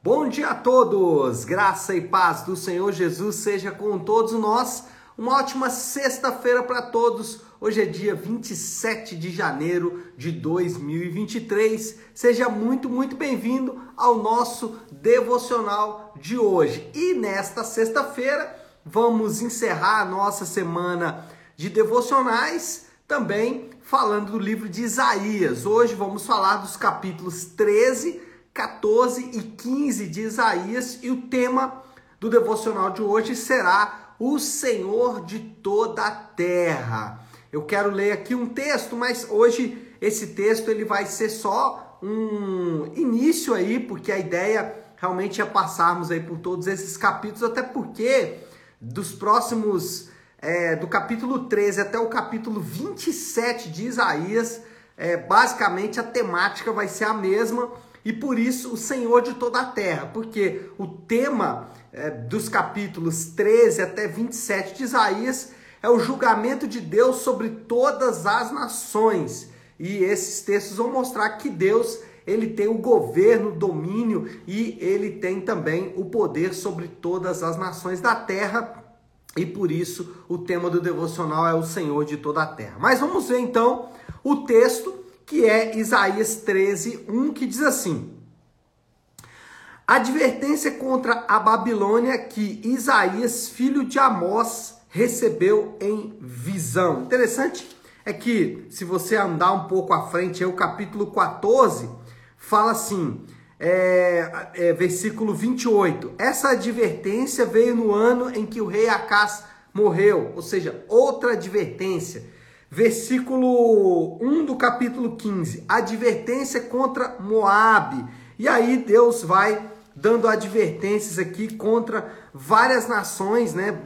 Bom dia a todos! Graça e paz do Senhor Jesus seja com todos nós. Uma ótima sexta-feira para todos. Hoje é dia 27 de janeiro de 2023. Seja muito, muito bem-vindo ao nosso devocional de hoje. E nesta sexta-feira vamos encerrar a nossa semana de devocionais também falando do livro de Isaías. Hoje vamos falar dos capítulos 13 14 e 15 de Isaías e o tema do devocional de hoje será o Senhor de toda a terra. Eu quero ler aqui um texto, mas hoje esse texto ele vai ser só um início aí, porque a ideia realmente é passarmos aí por todos esses capítulos, até porque dos próximos é, do capítulo 13 até o capítulo 27 de Isaías, é, basicamente a temática vai ser a mesma e por isso o Senhor de toda a terra, porque o tema é, dos capítulos 13 até 27 de Isaías é o julgamento de Deus sobre todas as nações. E esses textos vão mostrar que Deus ele tem o governo, o domínio e ele tem também o poder sobre todas as nações da terra. E por isso o tema do devocional é o Senhor de toda a terra. Mas vamos ver então o texto que é Isaías 13, 1, que diz assim: Advertência contra a Babilônia que Isaías, filho de Amós, recebeu em visão. Interessante é que, se você andar um pouco à frente, aí, o capítulo 14 fala assim, é, é, versículo 28. Essa advertência veio no ano em que o rei Acás morreu, ou seja, outra advertência versículo 1 do capítulo 15, advertência contra Moabe. E aí Deus vai dando advertências aqui contra várias nações, né?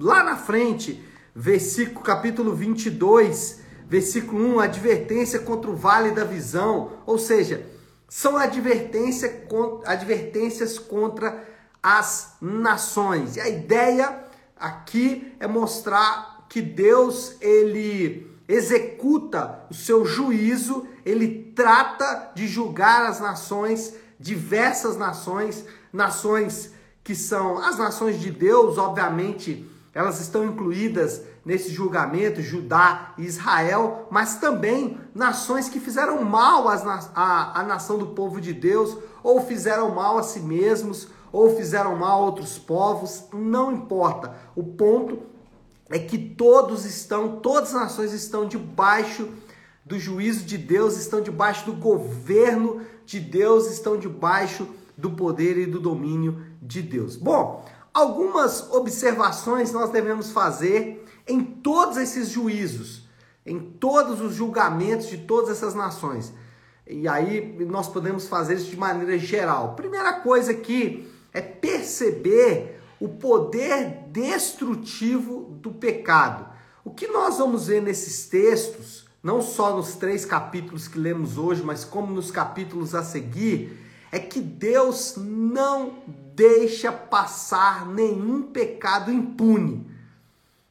Lá na frente, versículo capítulo 22, versículo 1, advertência contra o vale da visão, ou seja, são advertência, advertências contra as nações. E a ideia aqui é mostrar que Deus ele executa o seu juízo, ele trata de julgar as nações, diversas nações, nações que são as nações de Deus, obviamente, elas estão incluídas nesse julgamento, Judá e Israel, mas também nações que fizeram mal às, à, à nação do povo de Deus, ou fizeram mal a si mesmos, ou fizeram mal a outros povos, não importa. O ponto é que todos estão, todas as nações estão debaixo do juízo de Deus, estão debaixo do governo de Deus, estão debaixo do poder e do domínio de Deus. Bom, algumas observações nós devemos fazer em todos esses juízos, em todos os julgamentos de todas essas nações. E aí nós podemos fazer isso de maneira geral. Primeira coisa aqui é perceber o poder destrutivo do pecado. O que nós vamos ver nesses textos, não só nos três capítulos que lemos hoje, mas como nos capítulos a seguir, é que Deus não deixa passar nenhum pecado impune.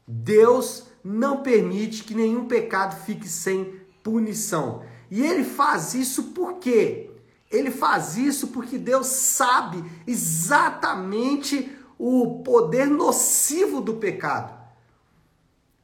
Deus não permite que nenhum pecado fique sem punição. E ele faz isso por quê? Ele faz isso porque Deus sabe exatamente o poder nocivo do pecado.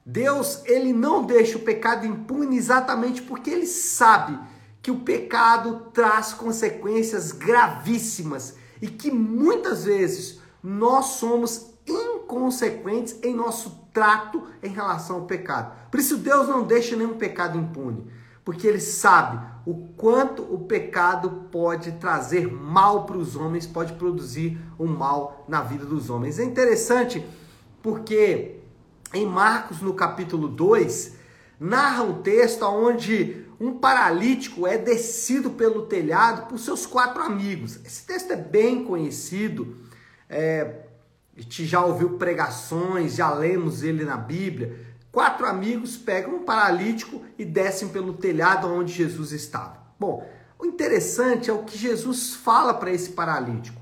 Deus, ele não deixa o pecado impune exatamente porque ele sabe que o pecado traz consequências gravíssimas e que muitas vezes nós somos inconsequentes em nosso trato em relação ao pecado. Por isso Deus não deixa nenhum pecado impune, porque ele sabe o quanto o pecado pode trazer mal para os homens, pode produzir um mal na vida dos homens. É interessante porque em Marcos, no capítulo 2, narra um texto onde um paralítico é descido pelo telhado por seus quatro amigos. Esse texto é bem conhecido, é, a gente já ouviu pregações, já lemos ele na Bíblia. Quatro amigos pegam um paralítico e descem pelo telhado onde Jesus estava. Bom, o interessante é o que Jesus fala para esse paralítico.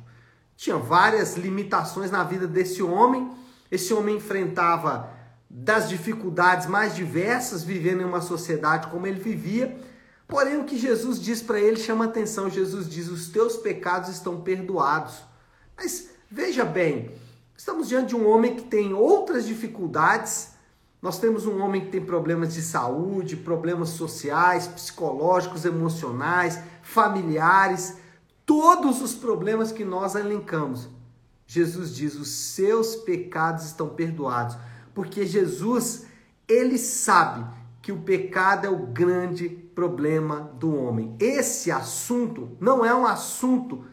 Tinha várias limitações na vida desse homem. Esse homem enfrentava das dificuldades mais diversas vivendo em uma sociedade como ele vivia. Porém, o que Jesus diz para ele chama atenção. Jesus diz: Os teus pecados estão perdoados. Mas veja bem, estamos diante de um homem que tem outras dificuldades. Nós temos um homem que tem problemas de saúde, problemas sociais, psicológicos, emocionais, familiares, todos os problemas que nós elencamos. Jesus diz: os seus pecados estão perdoados, porque Jesus, ele sabe que o pecado é o grande problema do homem. Esse assunto não é um assunto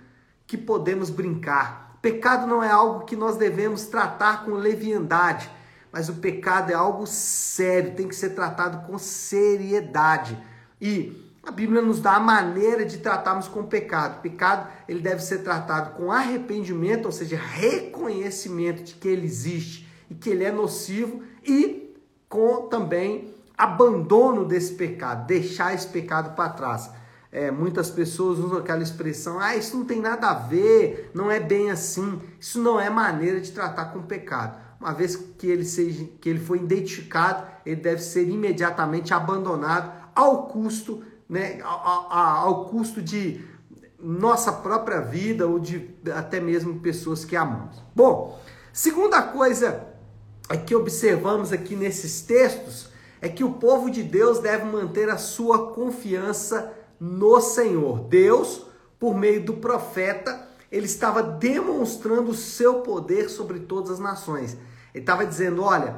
que podemos brincar. Pecado não é algo que nós devemos tratar com leviandade, mas o pecado é algo sério, tem que ser tratado com seriedade. E a Bíblia nos dá a maneira de tratarmos com o pecado. O pecado ele deve ser tratado com arrependimento, ou seja, reconhecimento de que ele existe e que ele é nocivo e com também abandono desse pecado, deixar esse pecado para trás. É, muitas pessoas usam aquela expressão: ah, isso não tem nada a ver, não é bem assim. Isso não é maneira de tratar com o pecado. Uma vez que ele seja, que ele foi identificado, ele deve ser imediatamente abandonado ao custo né, ao, ao custo de nossa própria vida ou de até mesmo pessoas que amamos. Bom, segunda coisa é que observamos aqui nesses textos é que o povo de Deus deve manter a sua confiança no Senhor. Deus, por meio do profeta, ele estava demonstrando o seu poder sobre todas as nações. Ele estava dizendo: olha,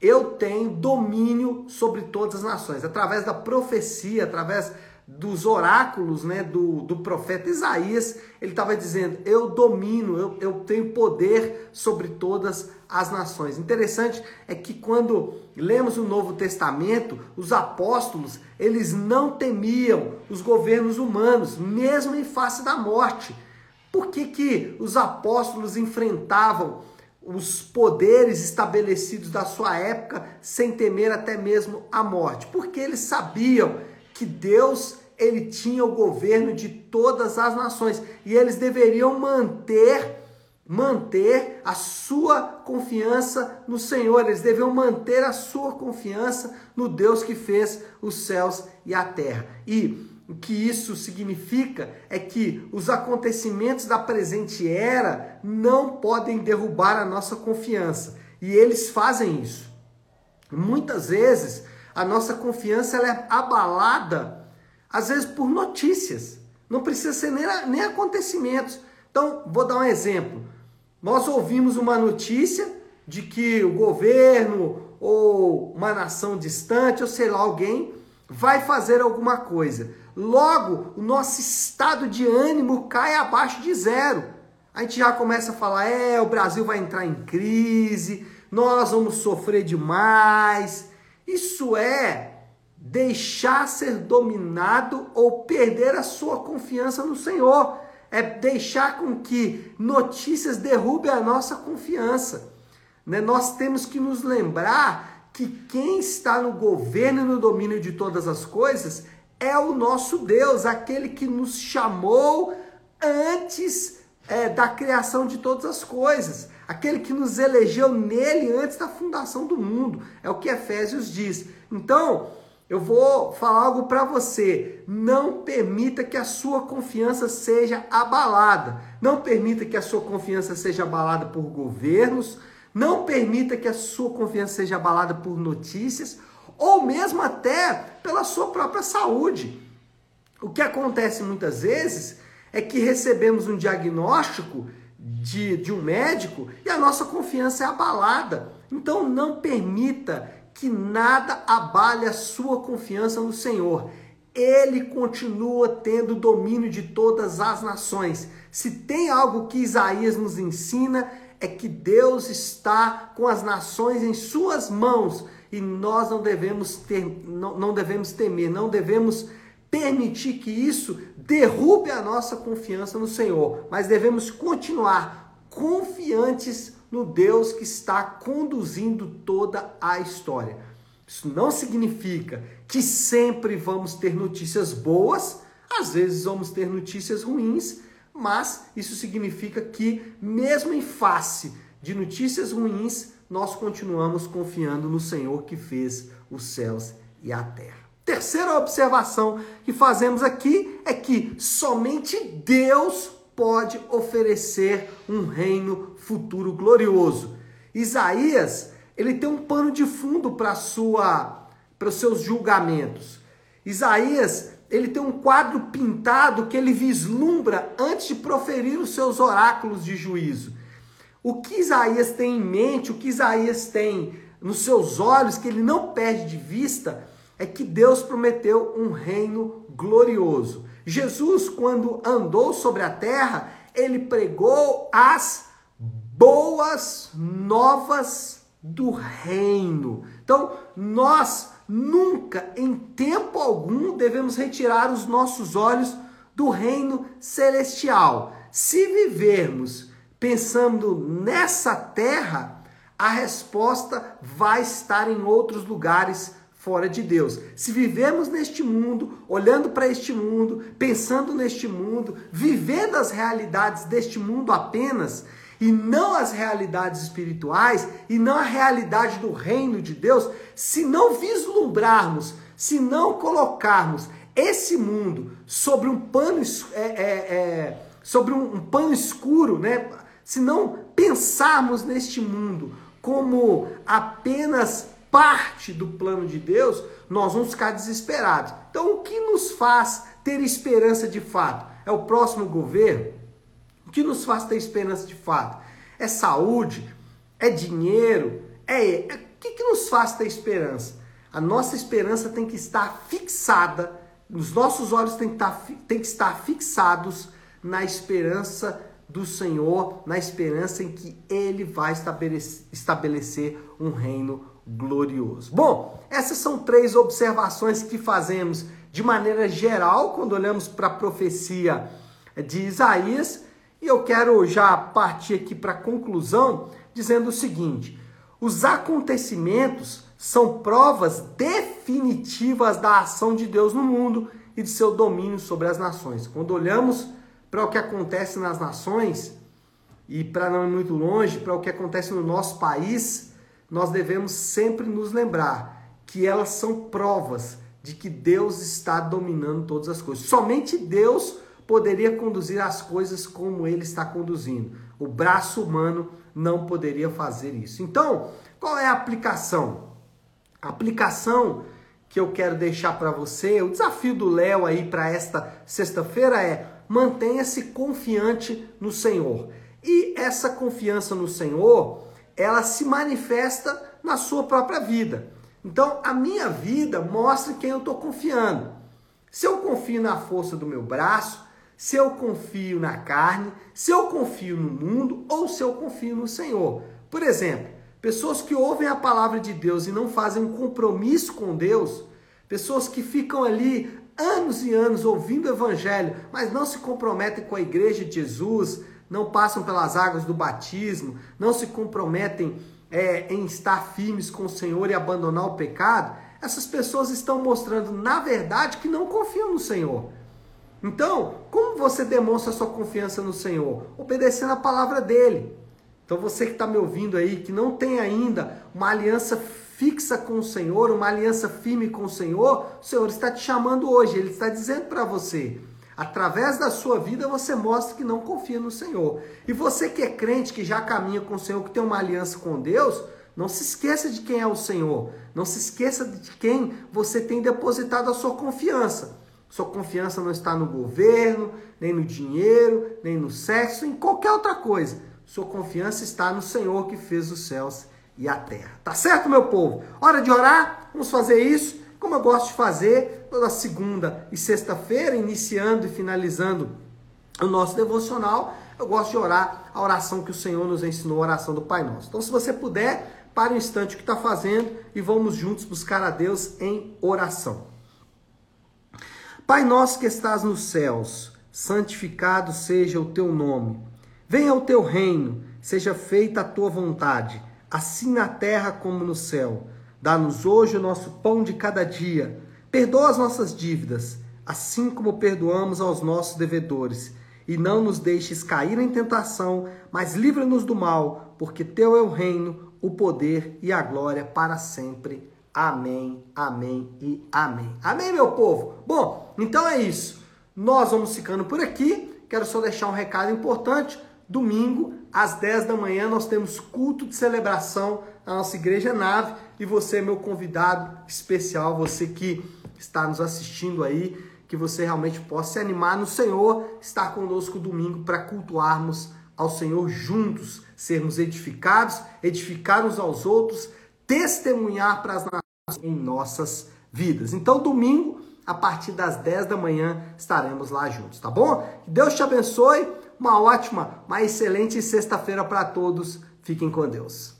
eu tenho domínio sobre todas as nações. Através da profecia, através dos oráculos né, do, do profeta Isaías, ele estava dizendo: Eu domino, eu, eu tenho poder sobre todas as nações. Interessante é que quando lemos o Novo Testamento, os apóstolos eles não temiam os governos humanos, mesmo em face da morte. Por que, que os apóstolos enfrentavam os poderes estabelecidos da sua época sem temer até mesmo a morte, porque eles sabiam que Deus ele tinha o governo de todas as nações e eles deveriam manter manter a sua confiança no Senhor, eles deveriam manter a sua confiança no Deus que fez os céus e a terra. E o que isso significa é que os acontecimentos da presente era não podem derrubar a nossa confiança. E eles fazem isso. Muitas vezes a nossa confiança ela é abalada, às vezes por notícias. Não precisa ser nem, nem acontecimentos. Então, vou dar um exemplo. Nós ouvimos uma notícia de que o governo ou uma nação distante, ou sei lá, alguém vai fazer alguma coisa. Logo, o nosso estado de ânimo cai abaixo de zero. A gente já começa a falar: é, o Brasil vai entrar em crise, nós vamos sofrer demais. Isso é deixar ser dominado ou perder a sua confiança no Senhor. É deixar com que notícias derrubem a nossa confiança. Né? Nós temos que nos lembrar que quem está no governo e no domínio de todas as coisas é o nosso Deus, aquele que nos chamou antes é, da criação de todas as coisas, aquele que nos elegeu nele antes da fundação do mundo. É o que Efésios diz. Então, eu vou falar algo para você. Não permita que a sua confiança seja abalada. Não permita que a sua confiança seja abalada por governos. Não permita que a sua confiança seja abalada por notícias ou mesmo até pela sua própria saúde. O que acontece muitas vezes é que recebemos um diagnóstico de, de um médico e a nossa confiança é abalada. Então não permita que nada abale a sua confiança no Senhor. Ele continua tendo domínio de todas as nações. Se tem algo que Isaías nos ensina, é que Deus está com as nações em suas mãos e nós não devemos ter, não, não devemos temer, não devemos permitir que isso derrube a nossa confiança no Senhor, mas devemos continuar confiantes no Deus que está conduzindo toda a história. Isso não significa que sempre vamos ter notícias boas, às vezes vamos ter notícias ruins, mas isso significa que, mesmo em face de notícias ruins, nós continuamos confiando no Senhor que fez os céus e a terra. Terceira observação que fazemos aqui é que somente Deus pode oferecer um reino futuro glorioso. Isaías, ele tem um pano de fundo para sua para os seus julgamentos. Isaías, ele tem um quadro pintado que ele vislumbra antes de proferir os seus oráculos de juízo. O que Isaías tem em mente, o que Isaías tem nos seus olhos, que ele não perde de vista, é que Deus prometeu um reino glorioso. Jesus, quando andou sobre a terra, ele pregou as boas novas do reino. Então, nós nunca, em tempo algum, devemos retirar os nossos olhos do reino celestial. Se vivermos pensando nessa terra, a resposta vai estar em outros lugares fora de Deus. Se vivemos neste mundo, olhando para este mundo, pensando neste mundo, vivendo as realidades deste mundo apenas, e não as realidades espirituais, e não a realidade do reino de Deus, se não vislumbrarmos, se não colocarmos esse mundo sobre um pano, é, é, é, sobre um, um pano escuro, né? Se não pensarmos neste mundo como apenas parte do plano de Deus, nós vamos ficar desesperados. Então, o que nos faz ter esperança de fato? É o próximo governo? O que nos faz ter esperança de fato? É saúde? É dinheiro? É, é o que, que nos faz ter esperança? A nossa esperança tem que estar fixada, os nossos olhos têm que estar, têm que estar fixados na esperança do Senhor, na esperança em que Ele vai estabelecer, um reino glorioso. Bom, essas são três observações que fazemos de maneira geral quando olhamos para a profecia de Isaías, e eu quero já partir aqui para a conclusão dizendo o seguinte: os acontecimentos são provas definitivas da ação de Deus no mundo e de seu domínio sobre as nações. Quando olhamos para o que acontece nas nações e para não ir muito longe, para o que acontece no nosso país, nós devemos sempre nos lembrar que elas são provas de que Deus está dominando todas as coisas. Somente Deus poderia conduzir as coisas como ele está conduzindo. O braço humano não poderia fazer isso. Então, qual é a aplicação? A aplicação que eu quero deixar para você, o desafio do Léo aí para esta sexta-feira é: mantenha-se confiante no Senhor. E essa confiança no Senhor, ela se manifesta na sua própria vida. Então, a minha vida mostra quem eu estou confiando. Se eu confio na força do meu braço, se eu confio na carne, se eu confio no mundo ou se eu confio no Senhor. Por exemplo, pessoas que ouvem a palavra de Deus e não fazem um compromisso com Deus, pessoas que ficam ali anos e anos ouvindo o evangelho, mas não se comprometem com a igreja de Jesus, não passam pelas águas do batismo, não se comprometem é, em estar firmes com o Senhor e abandonar o pecado, essas pessoas estão mostrando, na verdade, que não confiam no Senhor. Então, como você demonstra sua confiança no Senhor? Obedecendo a palavra dele. Então, você que está me ouvindo aí, que não tem ainda uma aliança fixa com o Senhor, uma aliança firme com o Senhor, o Senhor está te chamando hoje, ele está dizendo para você: Através da sua vida você mostra que não confia no Senhor. E você que é crente, que já caminha com o Senhor, que tem uma aliança com Deus, não se esqueça de quem é o Senhor. Não se esqueça de quem você tem depositado a sua confiança. Sua confiança não está no governo, nem no dinheiro, nem no sexo, em qualquer outra coisa. Sua confiança está no Senhor que fez os céus e a terra. Tá certo, meu povo? Hora de orar? Vamos fazer isso como eu gosto de fazer toda segunda e sexta-feira, iniciando e finalizando o nosso devocional, eu gosto de orar a oração que o Senhor nos ensinou, a oração do Pai Nosso. Então, se você puder, pare um instante o que está fazendo e vamos juntos buscar a Deus em oração. Pai nosso que estás nos céus, santificado seja o teu nome. Venha o teu reino, seja feita a tua vontade, assim na terra como no céu. Dá-nos hoje o nosso pão de cada dia. Perdoa as nossas dívidas, assim como perdoamos aos nossos devedores. E não nos deixes cair em tentação, mas livra-nos do mal, porque teu é o reino, o poder e a glória para sempre. Amém. Amém, e amém. Amém, meu povo? Bom, então é isso. Nós vamos ficando por aqui. Quero só deixar um recado importante. Domingo, às 10 da manhã, nós temos culto de celebração na nossa igreja nave. E você é meu convidado especial, você que está nos assistindo aí, que você realmente possa se animar no Senhor, estar conosco domingo para cultuarmos ao Senhor juntos, sermos edificados, edificar uns aos outros, testemunhar para as nações em nossas vidas. Então, domingo, a partir das 10 da manhã, estaremos lá juntos, tá bom? Que Deus te abençoe. Uma ótima, uma excelente sexta-feira para todos. Fiquem com Deus.